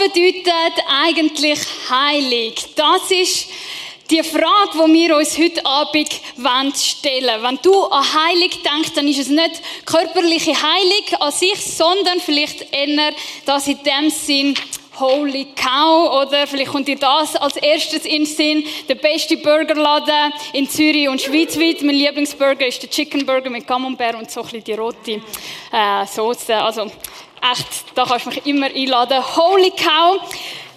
Bedeutet eigentlich heilig? Das ist die Frage, die wir uns heute Abend stellen wollen. Wenn du an heilig denkst, dann ist es nicht körperliche Heilig an sich, sondern vielleicht eher das in dem Sinn, Holy Cow, oder vielleicht kommt dir das als erstes in den Sinn. Der beste Burgerladen in Zürich und schweizweit. Mein Lieblingsburger ist der Chicken Burger mit Camembert und so ein bisschen die rote äh, Soße. Also echt, da kannst du mich immer einladen. Holy Cow.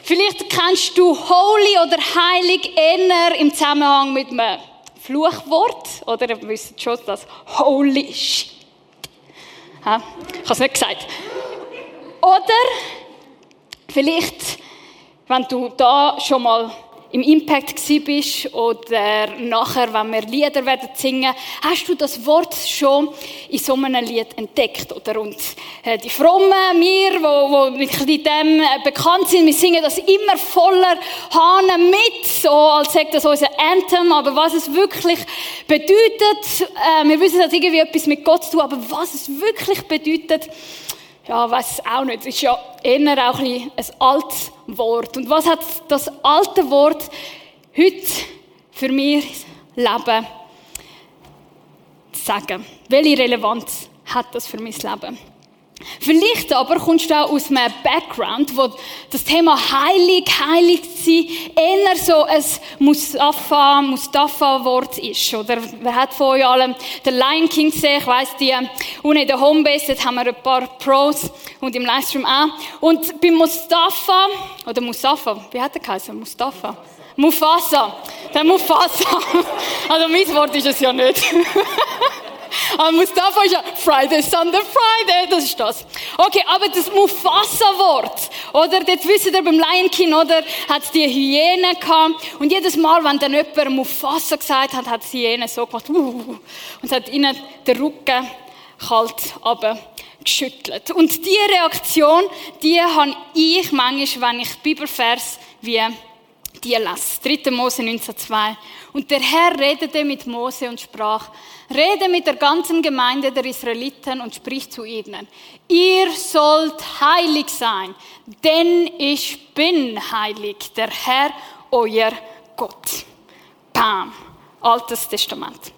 Vielleicht kennst du Holy oder Heilig eher im Zusammenhang mit einem Fluchwort. Oder ihr wisst schon, dass Holy Shit. Ich habe es nicht gesagt. Oder Vielleicht, wenn du da schon mal im Impact bist oder nachher, wenn wir Lieder werden singen, hast du das Wort schon in so einem Lied entdeckt, oder? Und äh, die Frommen, wir, wo, wo mit dem äh, bekannt sind, wir singen das immer voller Hahn mit, so als sagt das unser Anthem, aber was es wirklich bedeutet, äh, wir wissen, dass irgendwie etwas mit Gott zu tun, aber was es wirklich bedeutet, ja, weiß auch nicht. Ist ja eher auch ein, ein altes Wort. Und was hat das alte Wort heute für mein Leben zu sagen? Welche Relevanz hat das für mein Leben? Vielleicht aber kommst du auch aus einem Background, wo das Thema heilig, heilig sein eher so ein Mustafa, Mustafa-Wort ist. Oder wer hat von euch allen den Lion King gesehen? Ich weiss, die, unten in der Homebase, dort haben wir ein paar Pros und im Livestream auch. Und bei Mustafa, oder Mustafa, wie hat er geheißen? Mustafa? Mufasa. Der Mufasa. Also mein Wort ist es ja nicht. Aber Mustafa ist ja Friday, Sunday, Friday, das ist das. Okay, aber das Mufasa-Wort, oder, dort wisst ihr beim Lion King, oder, hat die Hyäne gehabt. Und jedes Mal, wenn dann jemand Mufasa gesagt hat, hat die Hyäne so gemacht, uh, und hat ihnen den Rücken kalt aber geschüttelt. Und diese Reaktion, die habe ich manchmal, wenn ich Bibelvers wie die lese. 3. Mose 19,2. Und der Herr redete mit Mose und sprach, rede mit der ganzen Gemeinde der Israeliten und sprich zu ihnen. Ihr sollt heilig sein, denn ich bin heilig, der Herr, euer Gott. Bam. Altes Testament.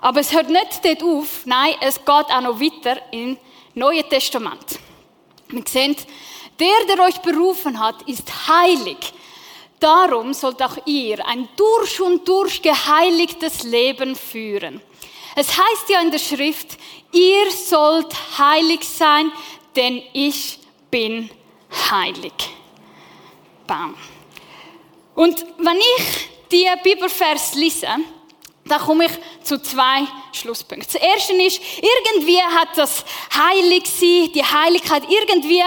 Aber es hört nicht dort auf, nein, es geht auch noch weiter im Neuen Testament. Wir sehen, der, der euch berufen hat, ist heilig. Darum sollt auch ihr ein durch und durch geheiligtes Leben führen. Es heißt ja in der Schrift, ihr sollt heilig sein, denn ich bin heilig. Bam. Und wenn ich die Bibelvers lese, da komme ich zu zwei Schlusspunkten. Das erste ist, irgendwie hat das heilig sein, die Heiligkeit, irgendwie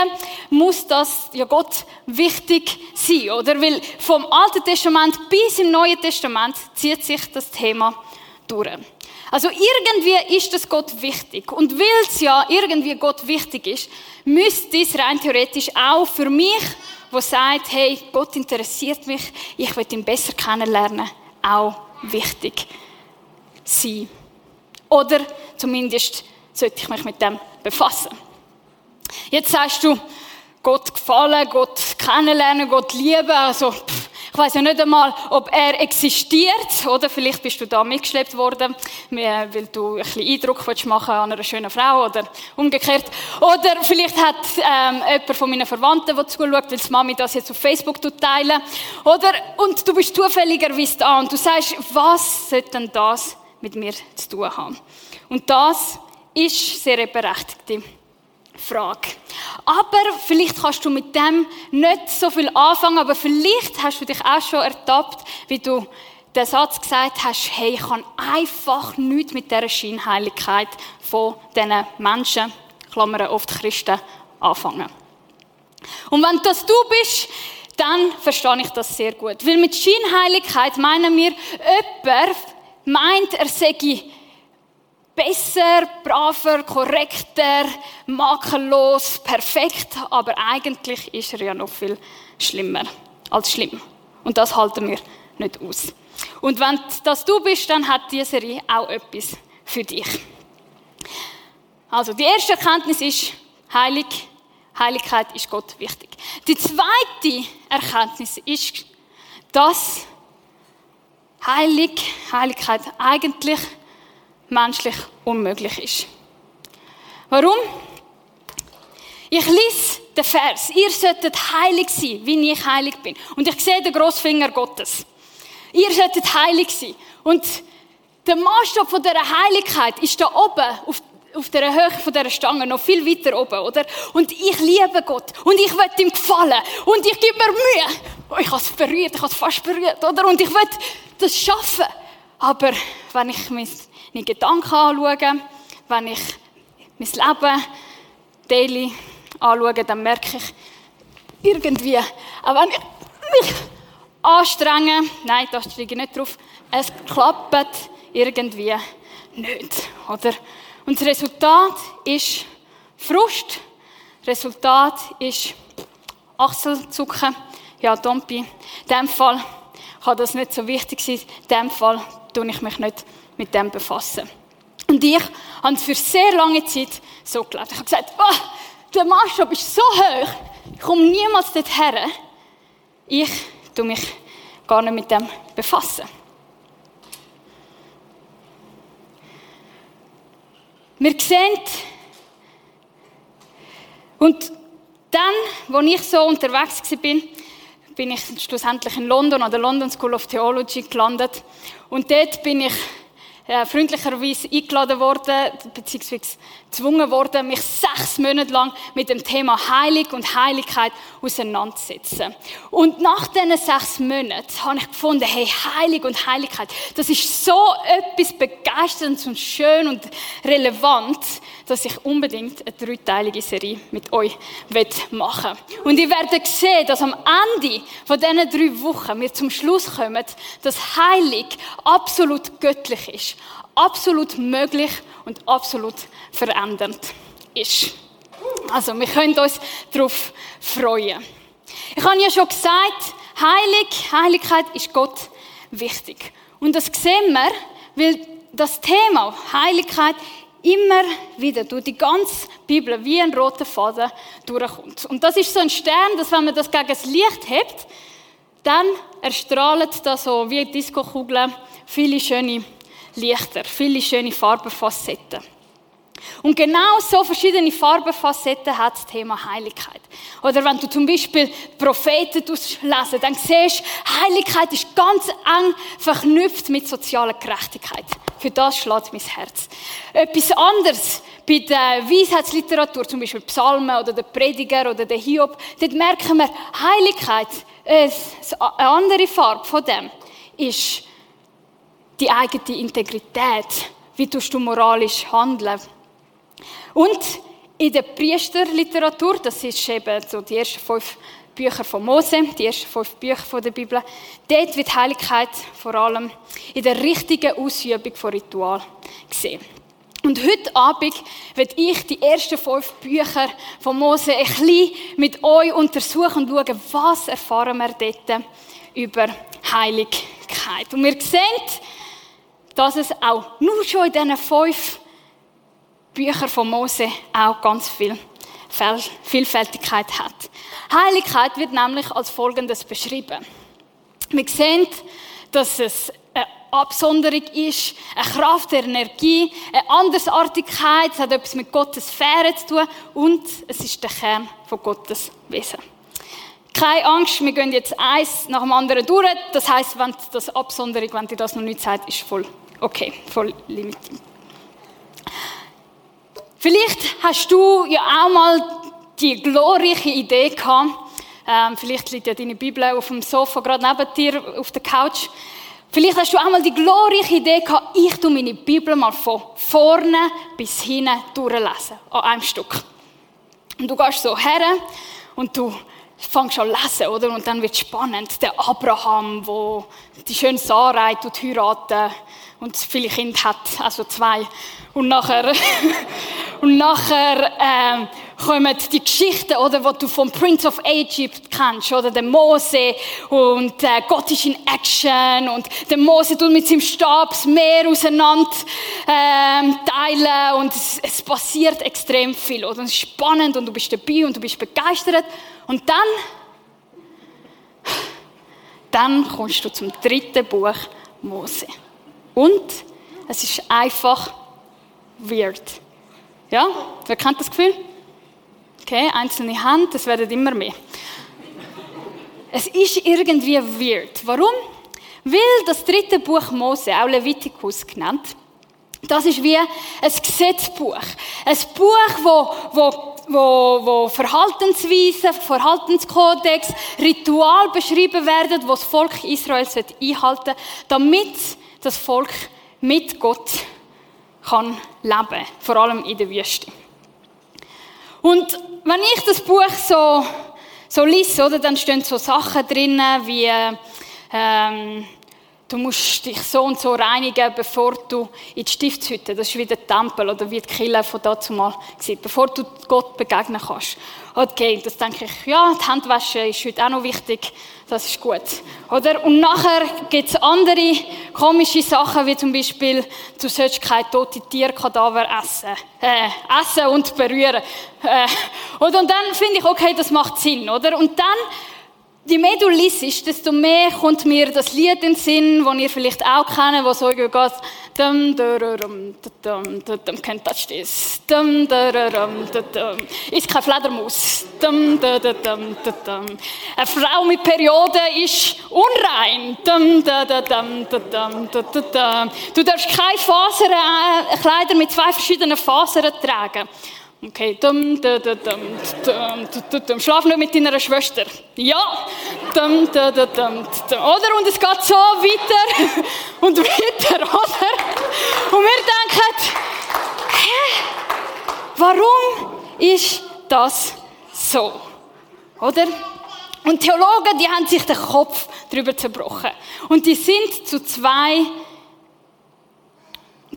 muss das ja Gott wichtig sein, oder? Weil vom Alten Testament bis im Neuen Testament zieht sich das Thema durch. Also irgendwie ist das Gott wichtig. Und weil es ja irgendwie Gott wichtig ist, müsste es rein theoretisch auch für mich, wo sagt, hey, Gott interessiert mich, ich will ihn besser kennenlernen, auch wichtig sein. Oder zumindest sollte ich mich mit dem befassen. Jetzt sagst du, Gott gefallen, Gott kennenlernen, Gott lieben, also pff, ich weiß ja nicht einmal, ob er existiert, oder vielleicht bist du da mitgeschleppt worden, weil du ein bisschen Eindruck machen an einer schönen Frau oder umgekehrt. Oder vielleicht hat ähm, jemand von meinen Verwandten, der zuschaut, weil die Mami das jetzt auf Facebook teilen. Oder, und du bist zufälligerweise da und du sagst, was sollte denn das mit mir zu tun haben. Und das ist sehr berechtigte Frage. Aber vielleicht kannst du mit dem nicht so viel anfangen, aber vielleicht hast du dich auch schon ertappt, wie du den Satz gesagt hast, hey, ich kann einfach nichts mit dieser Scheinheiligkeit von diesen Menschen, Klammern oft Christen, anfangen. Und wenn das du bist, dann verstehe ich das sehr gut. Weil mit Scheinheiligkeit meinen wir jemand, meint, er sei besser, braver, korrekter, makellos, perfekt, aber eigentlich ist er ja noch viel schlimmer als schlimm. Und das halten wir nicht aus. Und wenn das du bist, dann hat diese Serie auch etwas für dich. Also, die erste Erkenntnis ist, heilig Heiligkeit ist Gott wichtig. Die zweite Erkenntnis ist, dass Heilig, Heiligkeit eigentlich menschlich unmöglich ist. Warum? Ich lese den Vers. Ihr solltet heilig sein, wie ich heilig bin. Und ich sehe den Großfinger Gottes. Ihr solltet heilig sein. Und der Maßstab von dieser Heiligkeit ist da oben auf, auf der Höhe von dieser Stange, noch viel weiter oben, oder? Und ich liebe Gott. Und ich will ihm gefallen. Und ich gebe mir Mühe. Oh, ich habe es berührt, ich habe es fast berührt, oder? Und ich will das schaffen. Aber wenn ich meine Gedanken anschaue, wenn ich mein Leben daily anschaue, dann merke ich irgendwie, auch wenn ich mich anstrenge, nein, da steige ich nicht drauf, es klappt irgendwie nicht, oder? Und das Resultat ist Frust, Resultat ist Achselzucken, ja, Dompi. In dem Fall kann das nicht so wichtig sein, in dem Fall tue ich mich nicht mit dem befassen. Und ich habe für sehr lange Zeit so gelebt. Ich habe gesagt, oh, der Maßstab ist so hoch, ich komme niemals dorthin. Ich tue mich gar nicht mit dem befassen. Wir sehen, und dann, als ich so unterwegs war, bin ich schlussendlich in London an der London School of Theology gelandet. Und dort bin ich äh, freundlicherweise eingeladen worden, beziehungsweise gezwungen worden, mich sechs Monate lang mit dem Thema Heilig und Heiligkeit auseinanderzusetzen. Und nach diesen sechs Monaten habe ich gefunden, hey, Heilig und Heiligkeit, das ist so etwas Begeisterndes und schön und relevant, dass ich unbedingt eine dreiteilige Serie mit euch machen will. Und ihr werdet sehen, dass am Ende von diesen drei Wochen wir zum Schluss kommen, dass Heilig absolut göttlich ist, absolut möglich und absolut verändernd ist. Also, wir können uns darauf freuen. Ich habe ja schon gesagt, Heilig, Heiligkeit ist Gott wichtig. Und das sehen wir, weil das Thema Heiligkeit immer wieder durch die ganze Bibel wie ein roter Faden durchkommt. Und das ist so ein Stern, dass wenn man das gegen das Licht hebt, dann erstrahlt das so wie Diskokugeln viele schöne Lichter, viele schöne Farbenfacetten. Und genau so verschiedene Farbenfacetten hat das Thema Heiligkeit. Oder wenn du zum Beispiel Propheten lesen, dann siehst du, Heiligkeit ist ganz eng verknüpft mit sozialer Gerechtigkeit. Für das schlägt mein Herz. Etwas anderes bei der Weisheitsliteratur, zum Beispiel Psalmen oder der Prediger oder der Hiob, dort merken wir, Heiligkeit, äh, eine andere Farbe von dem, ist die eigene Integrität. Wie tust du moralisch handeln? Und in der Priesterliteratur, das ist eben so die ersten fünf Bücher von Mose, die ersten fünf Bücher der Bibel, dort wird Heiligkeit vor allem in der richtigen Ausübung von Ritual gesehen. Und heute Abend werde ich die ersten fünf Bücher von Mose ein bisschen mit euch untersuchen und schauen, was erfahren wir dort über Heiligkeit. Und wir sehen, dass es auch nur schon in diesen fünf Büchern von Mose auch ganz viel Vielfältigkeit hat. Heiligkeit wird nämlich als folgendes beschrieben. Wir sehen, dass es eine Absonderung ist, eine Kraft der Energie, eine Andersartigkeit, es hat etwas mit Gottes Sphäre zu tun und es ist der Kern von Gottes Wesen. Keine Angst, wir gehen jetzt eins nach dem anderen durch. Das heißt, wenn das Absonderung, wenn dir das noch nicht sagt, ist voll okay, voll limitiert. Vielleicht hast du ja auch mal die glorreiche Idee gehabt, ähm, vielleicht liegt ja deine Bibel auf dem Sofa gerade neben dir auf der Couch. Vielleicht hast du auch mal die glorreiche Idee gehabt, ich tu meine Bibel mal von vorne bis hinten durchlesen, an einem Stück. Und du gehst so her und du fängst an lesen, oder? Und dann wird spannend. Der Abraham, wo die schöne Sarai heiraten und viele Kinder hat, also zwei. Und nachher, Und nachher ähm, kommen die Geschichten, oder, die du vom Prince of Egypt kennst, oder der Mose und äh, Gott ist in Action und der Mose tut mit seinem Stab das Meer auseinander ähm, teilen und es, es passiert extrem viel, oder? es ist spannend und du bist dabei und du bist begeistert und dann dann kommst du zum dritten Buch Mose. Und es ist einfach weird. Ja? Wer kennt das Gefühl? Okay, einzelne Hand, das werden immer mehr. Es ist irgendwie weird. Warum? Weil das dritte Buch Mose, auch Leviticus genannt, das ist wie ein Gesetzbuch. Ein Buch, wo, wo, wo, wo Verhaltensweisen, Verhaltenskodex, Ritual beschrieben werden, wo das Volk Israel einhalten sollte, damit das Volk mit Gott kann leben, vor allem in der Wüste. Und wenn ich das Buch so, so lese, oder, dann stehen so Sachen drin, wie, ähm, du musst dich so und so reinigen, bevor du in die Stiftshütte, das ist wie der Tempel oder wie die Kirche von dazu mal gesehen, bevor du Gott begegnen kannst. Okay, das denke ich, ja, die Handwäsche ist heute auch noch wichtig, das ist gut. Oder? Und nachher gibt es andere komische Sachen, wie zum Beispiel, du sollst keine tote Tierkadaver essen. Äh, essen und berühren. Äh, oder? Und dann finde ich, okay, das macht Sinn, oder? Und dann je mehr du liest, desto mehr kommt mir das Lied in den Sinn, das ihr vielleicht auch kennt, wo so geht, dum, dum, dum, dum, kennt das das? Dum, dum, dum, Ist kein Fledermaus. Dum, dum, dum, dum, Eine Frau mit Periode ist unrein. Dum, dum, dum, dum, dum, dum. Du darfst keine Fasern, äh, Kleider mit zwei verschiedenen Fasern tragen. Okay, dum, dum, dum, dum, dum, dum. Schlaf nicht mit deiner Schwester. Ja, dum, dum, dum, dum, oder? Und es geht so weiter und weiter, oder? Und wir denken, hä? Warum ist das so? Oder? Und Theologen, die haben sich den Kopf darüber zerbrochen. Und die sind zu zwei,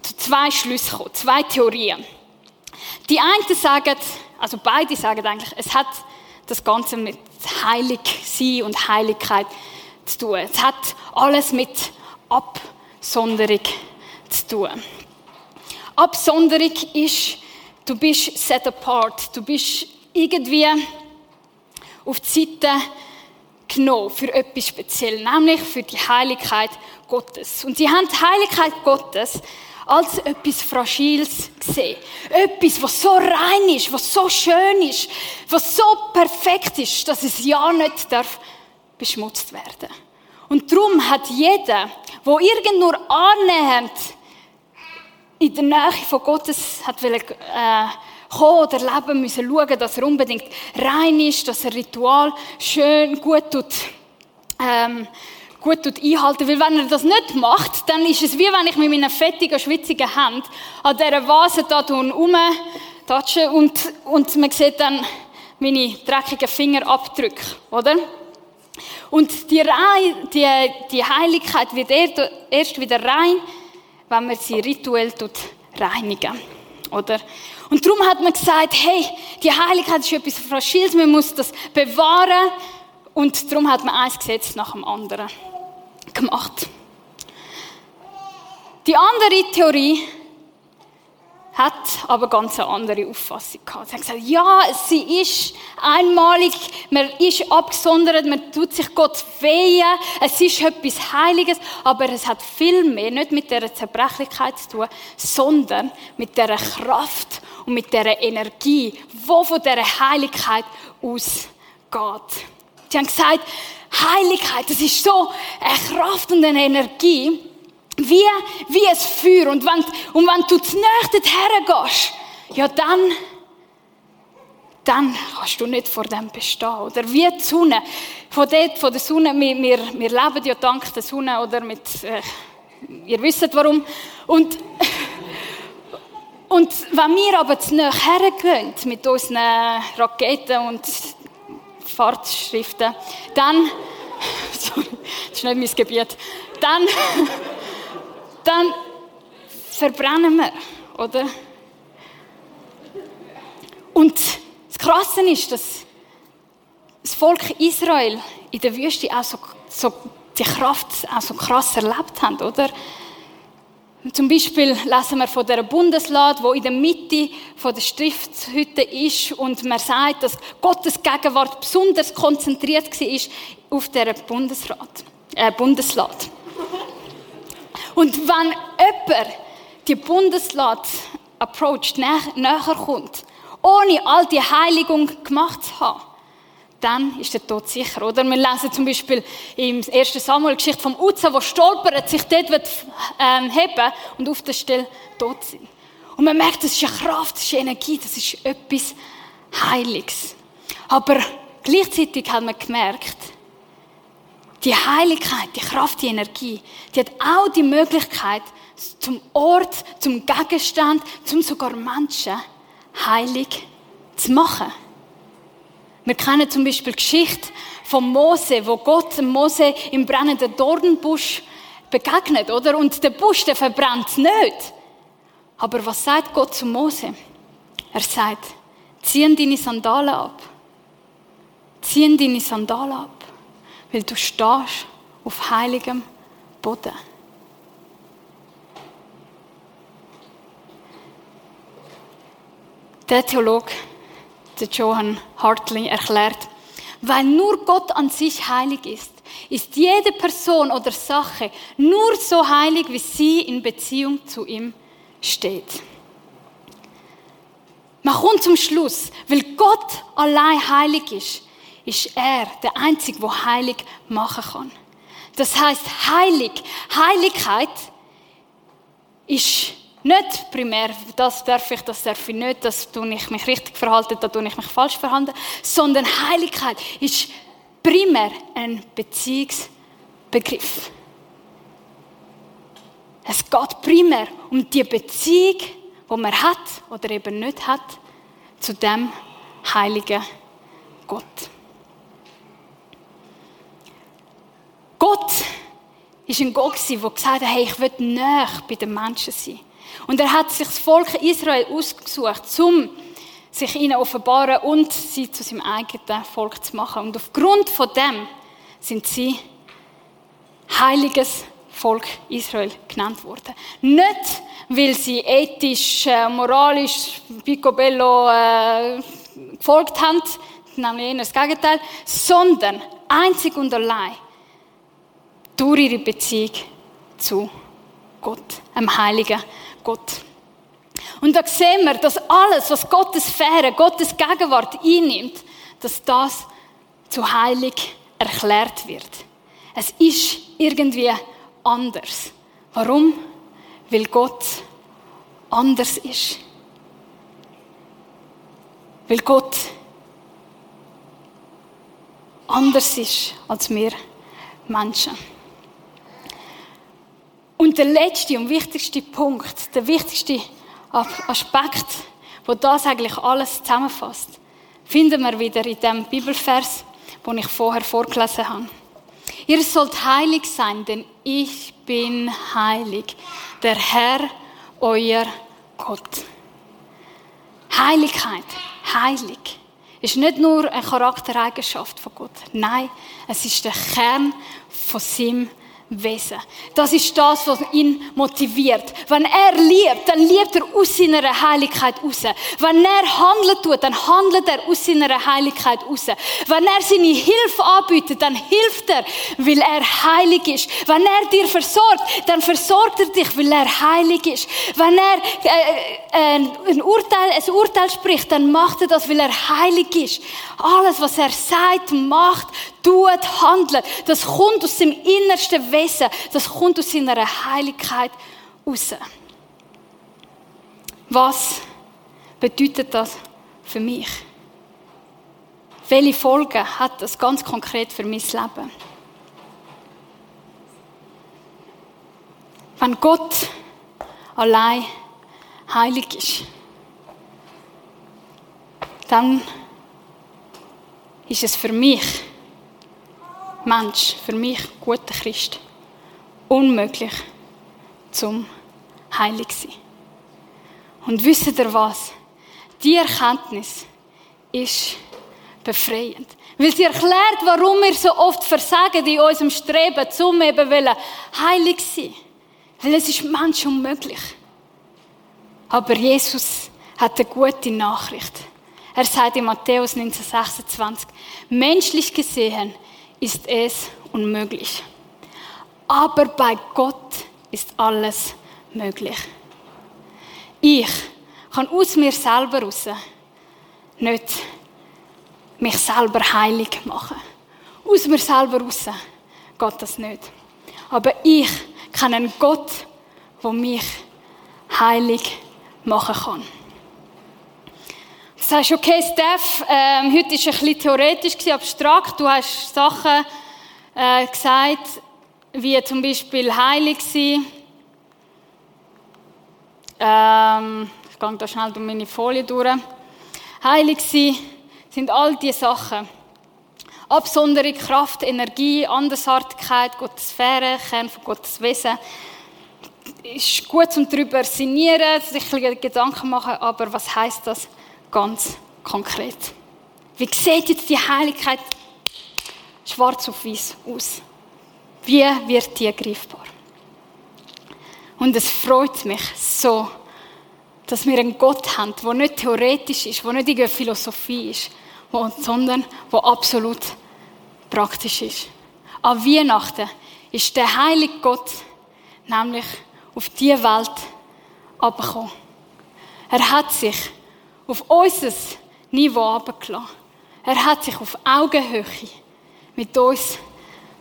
zu zwei Schlüssen gekommen, zwei Theorien. Die einen sagen, also beide sagen eigentlich, es hat das Ganze mit heilig sein und Heiligkeit zu tun. Es hat alles mit Absonderung zu tun. Absonderung ist, du bist set apart, du bist irgendwie auf die Seite genommen für etwas Spezielles, nämlich für die Heiligkeit Gottes. Und sie haben die Heiligkeit Gottes als etwas Fragiles gesehen. Etwas, was so rein ist, was so schön ist, was so perfekt ist, dass es ja nicht darf beschmutzt werden. Und darum hat jeder, wo irgend nur annähernd in der Nähe von Gottes hat will, äh, kommen oder leben müssen, schauen, dass er unbedingt rein ist, dass er Ritual schön gut tut, ähm, gut einhalten. Weil wenn er das nicht macht, dann ist es wie wenn ich mit meinen fettigen, schwitzigen Händen an dieser Vase da rumtatsche und, und man sieht dann meine dreckigen Fingerabdrücke, oder? Und die, Rein, die, die Heiligkeit wird erst wieder rein, wenn man sie rituell reinigen. Oder? Und darum hat man gesagt, hey, die Heiligkeit ist etwas Fragiles, man muss das bewahren. Und darum hat man ein Gesetz nach dem anderen gemacht. Die andere Theorie hat aber ganz eine andere Auffassung gehabt. Sie hat gesagt, ja, sie ist einmalig, man ist abgesondert, man tut sich Gott wehen, es ist etwas Heiliges, aber es hat viel mehr nicht mit der Zerbrechlichkeit zu tun, sondern mit der Kraft und mit der Energie, wo von der Heiligkeit ausgeht. Sie haben gesagt, Heiligkeit, das ist so eine Kraft und eine Energie, wie, wie ein Feuer. Und wenn, und wenn du zu nahe hergehst, ja dann, dann kannst du nicht vor dem bestehen. Oder wie die Sonne. Von, dort, von der Sonne, wir, wir, wir leben ja dank der Sonne oder mit, äh, ihr wisst warum. Und, und wenn wir aber zu nahe hergehen mit unseren Raketen und Fahrtschriften, dann, sorry, das ist nicht mein Gebiet, dann, dann verbrennen wir, oder? Und das Krasse ist, dass das Volk Israel in der Wüste auch so, so die Kraft auch so krass erlebt haben, oder? Zum Beispiel lesen wir von der Bundeslade, wo in der Mitte der Stiftshütte ist und man sagt, dass Gottes Gegenwart besonders konzentriert war auf der Bundesrat, äh, Bundeslade. Und wenn jemand die Bundeslade approacht, näher kommt, ohne all die Heiligung gemacht zu haben, dann ist der Tod sicher, oder? Wir lesen zum Beispiel im 1. Samuel Geschichte vom Uza, wo stolpert, sich dort wird, ähm, heben und auf der Stelle tot sind. Und man merkt, das ist eine Kraft, das ist Energie, das ist etwas Heiliges. Aber gleichzeitig hat man gemerkt, die Heiligkeit, die Kraft, die Energie, die hat auch die Möglichkeit, zum Ort, zum Gegenstand, zum sogar Menschen heilig zu machen. Wir kennen zum Beispiel die Geschichte von Mose, wo Gott Mose im brennenden Dornbusch begegnet, oder? Und der Busch, der verbrennt nicht. Aber was sagt Gott zu Mose? Er sagt, zieh deine Sandalen ab. Zieh deine Sandalen ab, weil du stehst auf heiligem Boden. Der Theologe der Johann Hartley erklärt, weil nur Gott an sich heilig ist, ist jede Person oder Sache nur so heilig, wie sie in Beziehung zu ihm steht. Man kommt zum Schluss, weil Gott allein heilig ist, ist er der Einzige, der heilig machen kann. Das heißt, heilig, Heiligkeit ist nicht primär, das darf ich, das darf ich nicht, das tue ich mich richtig verhalten, da tue ich mich falsch verhalten, sondern Heiligkeit ist primär ein Beziehungsbegriff. Es geht primär um die Beziehung, die man hat oder eben nicht hat, zu dem heiligen Gott. Gott ist ein Gott, der gesagt hat, hey, ich will näher bei den Menschen sein. Und er hat sich das Volk Israel ausgesucht, um sich ihnen offenbaren und sie zu seinem eigenen Volk zu machen. Und aufgrund von dem sind sie heiliges Volk Israel genannt worden. Nicht, weil sie ethisch, äh, moralisch, picobello äh, gefolgt haben, nämlich eher das Gegenteil, sondern einzig und allein durch ihre Beziehung zu Gott, einem heiligen Gott. Und da sehen wir, dass alles, was Gottes Sphäre, Gottes Gegenwart einnimmt, dass das zu heilig erklärt wird. Es ist irgendwie anders. Warum? Weil Gott anders ist. Weil Gott anders ist als wir Menschen. Und der letzte und wichtigste Punkt, der wichtigste Aspekt, wo das eigentlich alles zusammenfasst, finden wir wieder in dem Bibelvers, den ich vorher vorgelesen habe. Ihr sollt heilig sein, denn ich bin heilig, der Herr, euer Gott. Heiligkeit, heilig, ist nicht nur eine Charaktereigenschaft von Gott. Nein, es ist der Kern von seinem Wesen. Das ist das, was ihn motiviert. Wenn er liebt, dann liebt er aus seiner Heiligkeit raus. Wenn er handelt tut, dann handelt er aus seiner Heiligkeit raus. Wenn er seine Hilfe anbietet, dann hilft er, weil er heilig ist. Wenn er dir versorgt, dann versorgt er dich, weil er heilig ist. Wenn er äh, äh, ein, Urteil, ein Urteil spricht, dann macht er das, weil er heilig ist. Alles, was er sagt, macht, tut, handelt, das kommt aus dem innersten Wesen, das kommt aus seiner Heiligkeit raus. Was bedeutet das für mich? Welche Folgen hat das ganz konkret für mein Leben? Wenn Gott allein heilig ist, dann ist es für mich Mensch, für mich guter Christ, unmöglich zum heilig sein. Und wisst ihr was? Die Erkenntnis, ist befreiend. Weil sie erklärt, warum wir so oft versagen in unserem Streben, zum eben heilig sein. Weil es ist manchmal unmöglich. Aber Jesus hat eine gute Nachricht. Er sagt in Matthäus 1926, menschlich gesehen ist es unmöglich. Aber bei Gott ist alles möglich. Ich kann aus mir selber raus nicht mich selber heilig machen. Aus mir selber raus geht das nicht. Aber ich kenne einen Gott, der mich heilig machen kann. Sagst, okay, Steph, ähm, heute war es ein bisschen theoretisch, abstrakt. Du hast Sachen äh, gesagt, wie zum Beispiel heilig sein. Ähm, ich gehe da schnell durch meine Folie durch. Heilig sein sind all diese Sachen. Absondere Kraft, Energie, Andersartigkeit, Gottes Sphäre, Kern von Gottes Wesen. Ist gut zum darüber sinnieren, sich Gedanken machen, aber was heißt das ganz konkret? Wie sieht jetzt die Heiligkeit schwarz auf weiß aus? Wie wird die greifbar? Und es freut mich so, dass wir einen Gott haben, der nicht theoretisch ist, der nicht irgendeine Philosophie ist, sondern der absolut praktisch ist. An Weihnachten ist der heilige Gott nämlich auf diese Welt abgekommen. Er hat sich auf unser Niveau abgelassen. Er hat sich auf Augenhöhe mit uns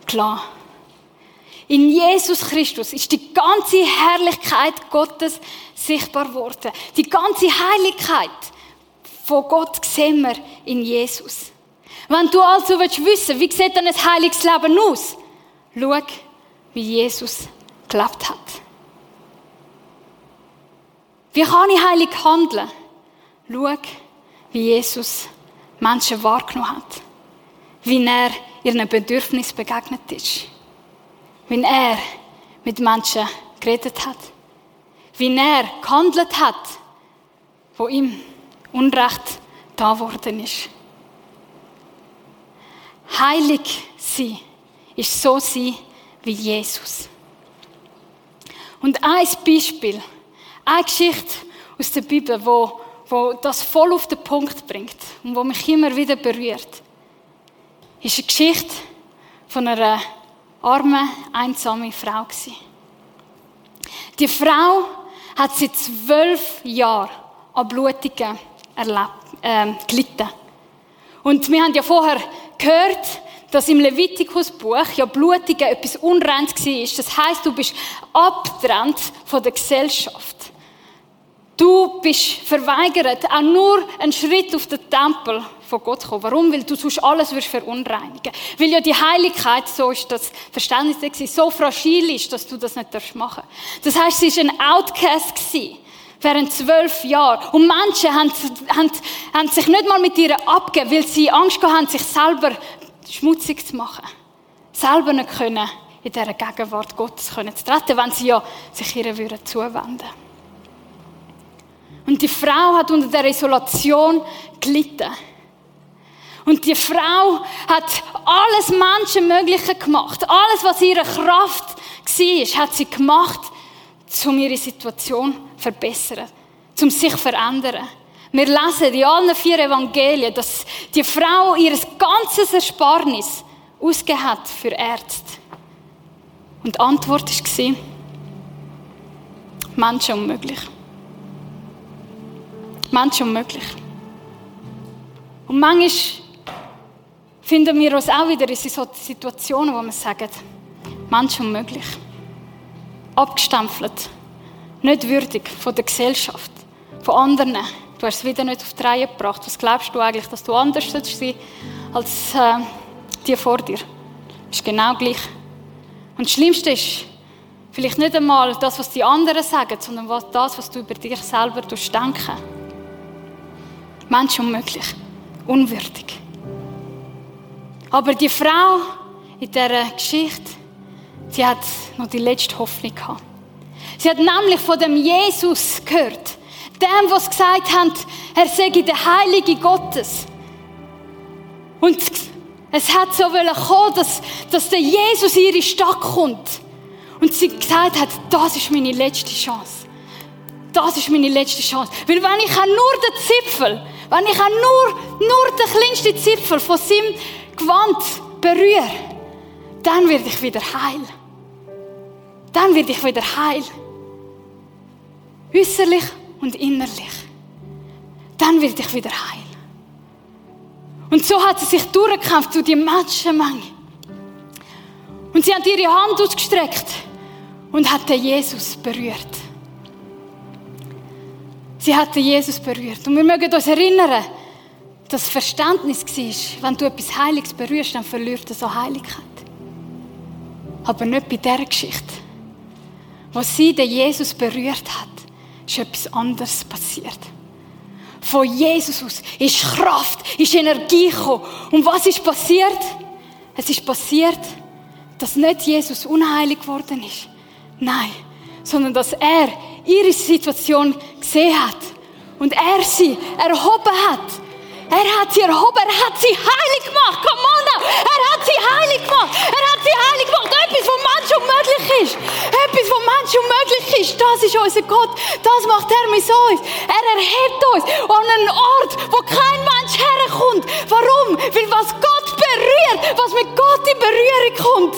gelassen. In Jesus Christus ist die ganze Herrlichkeit Gottes sichtbar geworden. Die ganze Heiligkeit von Gott sehen wir in Jesus. Wenn du also willst wissen, wie sieht denn ein heiliges Leben aus? Schau, wie Jesus gelebt hat. Wie kann ich heilig handeln? Schau, wie Jesus Menschen wahrgenommen hat. Wie er ihren Bedürfnissen begegnet ist wie er mit Menschen geredet hat. Wie er gehandelt hat, wo ihm Unrecht da worden ist. Heilig sein ist so sein wie Jesus. Und ein Beispiel, eine Geschichte aus der Bibel, wo, wo das voll auf den Punkt bringt und wo mich immer wieder berührt, ist eine Geschichte von einer arme, einsame Frau. Die Frau hat seit zwölf Jahren an Blutungen erlebt, äh, gelitten. Und wir haben ja vorher gehört, dass im Levitikusbuch ja Blutungen etwas Unreines war. Das heißt, du bist abgetrennt von der Gesellschaft. Du bist verweigert, auch nur einen Schritt auf den Tempel von Gott kommen. Warum? Weil du sonst alles wirst verunreinigen. Weil ja die Heiligkeit, so ist das Verständnis, so fragil ist, dass du das nicht machen darfst. Das heißt, sie war ein Outcast während zwölf Jahren. Und Menschen haben, haben, haben sich nicht mal mit ihr abgegeben, weil sie Angst haben, sich selber schmutzig zu machen. Selber nicht können, in dieser Gegenwart Gottes können zu treten, wenn sie ja sich ihr würden zuwenden. Und die Frau hat unter der Isolation gelitten. Und die Frau hat alles Menschenmögliche gemacht. Alles, was ihre Kraft war, hat sie gemacht, um ihre Situation zu verbessern, um sich zu verändern. Wir lesen in allen vier Evangelien, dass die Frau ihr ganzes Ersparnis ausgegeben hat für Ärzte. Und die Antwort war, Menschen unmöglich. Menschen unmöglich. Und manchmal finden wir uns auch wieder in Situationen, wo wir sagen, Menschen unmöglich. Abgestempelt. Nicht würdig von der Gesellschaft, von anderen. Du hast es wieder nicht auf die Reihe gebracht. Was glaubst du eigentlich, dass du anders sein als äh, die vor dir? Das ist genau gleich. Und das Schlimmste ist vielleicht nicht einmal das, was die anderen sagen, sondern das, was du über dich selber denken. Menschen unmöglich. Unwürdig. Aber die Frau in dieser Geschichte, sie hat noch die letzte Hoffnung gehabt. Sie hat nämlich von dem Jesus gehört. Dem, was gesagt hat, er sei der Heilige Gottes. Und es hat so kommen, dass, dass der Jesus in ihre Stadt kommt. Und sie gesagt hat, das ist meine letzte Chance. Das ist meine letzte Chance. Weil wenn ich nur den Zipfel, wenn ich nur, nur den kleinsten Zipfel von seinem Gewand berühre, dann werde ich wieder heil. Dann werde ich wieder heil. Äußerlich und innerlich. Dann werde ich wieder heil. Und so hat sie sich durchgekämpft durch die Menschenmenge. Und sie hat ihre Hand ausgestreckt und hat den Jesus berührt. Sie hat den Jesus berührt. Und wir mögen uns erinnern, dass Verständnis war, wenn du etwas Heiliges berührst, dann verliert es so Heiligkeit. Aber nicht bei dieser Geschichte. Was sie den Jesus berührt hat, ist etwas anderes passiert. Von Jesus aus ist Kraft, ist Energie gekommen. Und was ist passiert? Es ist passiert, dass nicht Jesus unheilig geworden ist. Nein, sondern dass er ihre Situation gesehen hat und er sie erhoben hat. Er hat sie erhoben, er hat sie heilig gemacht. Come on. Er hat sie heilig gemacht. Er hat sie heilig gemacht. Etwas, was Mensch unmöglich ist. Etwas, was Mensch unmöglich ist. Das ist unser Gott. Das macht er mit uns. Er erhebt uns an einen Ort, wo kein Mensch herkommt. Warum? Weil was Gott berührt, was mit Gott in Berührung kommt,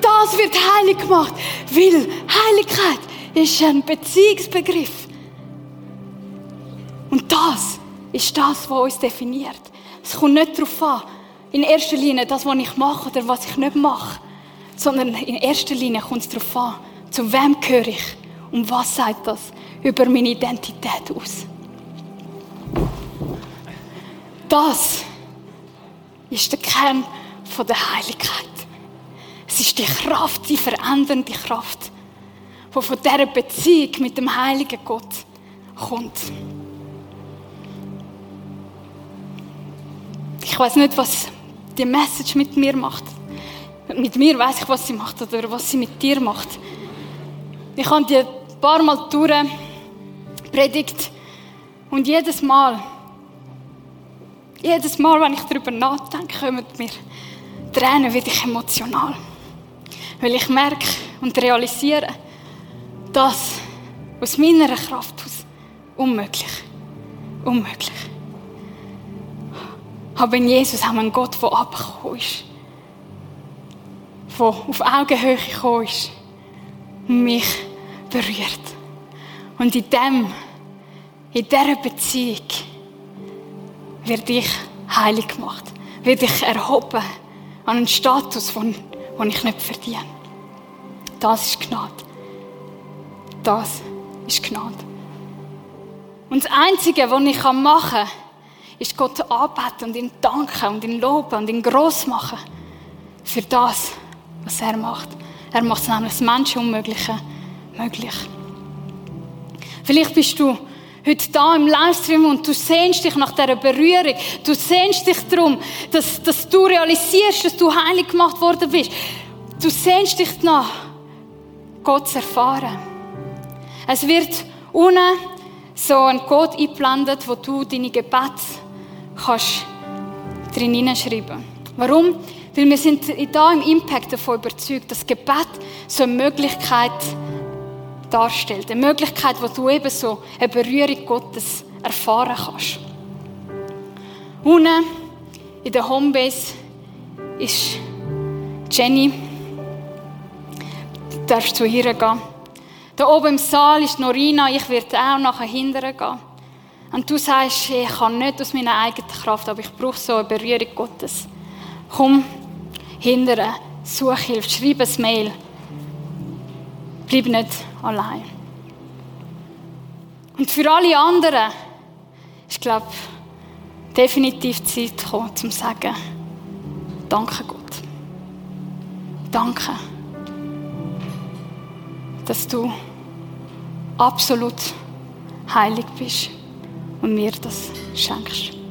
das wird heilig gemacht. Weil Heiligkeit ist ein Beziehungsbegriff. Und das ist das, was uns definiert. Es kommt nicht darauf an, in erster Linie das, was ich mache oder was ich nicht mache, sondern in erster Linie kommt es darauf an, zu wem gehöre ich und was sagt das über meine Identität aus. Das ist der Kern der Heiligkeit. Es ist die Kraft, die verändernde Kraft, die von dieser Beziehung mit dem heiligen Gott kommt. Ich weiß nicht, was die Message mit mir macht. Mit mir weiß ich, was sie macht oder was sie mit dir macht. Ich habe die ein paar Mal durch predigt und jedes Mal, jedes Mal, wenn ich darüber nachdenke, kommen mir Tränen, werde ich emotional. Weil ich merke und realisiere, dass aus meiner Kraft aus unmöglich, unmöglich. Aber in Jesus haben wir einen Gott, der abgekommen ist. Der auf Augenhöhe gekommen ist. Und mich berührt. Und in dem, in dieser Beziehung, werde ich heilig gemacht. Werde ich erhoben an einen Status, den ich nicht verdiene. Das ist Gnade. Das ist Gnade. Und das Einzige, was ich machen kann, ist Gott anbeten und ihn danken und ihn loben und ihn gross machen für das, was er macht. Er macht nämlich das Menschenunmögliche möglich. Vielleicht bist du heute da im Livestream und du sehnst dich nach dieser Berührung. Du sehnst dich darum, dass, dass du realisierst, dass du heilig gemacht worden bist. Du sehnst dich danach, Gott zu erfahren. Es wird unten so ein Code eingeblendet, wo du deine Gebete kannst drin hineinschreiben. Warum? Weil wir sind da im Impact davon überzeugt, dass Gebet so eine Möglichkeit darstellt. Eine Möglichkeit, wo du eben so eine Berührung Gottes erfahren kannst. Unten in der Homebase ist Jenny. Du darfst zu ihr gehen. Da oben im Saal ist Norina. Ich werde auch nachher hinterher gehen. Und du sagst, ich kann nicht aus meiner eigenen Kraft, aber ich brauche so eine Berührung Gottes. Komm hinterher, such Hilfe, schreib ein Mail. Bleib nicht allein. Und für alle anderen ist, glaube ich, definitiv Zeit gekommen, um zu sagen, danke Gott. Danke, dass du absolut heilig bist und mir das schenkst.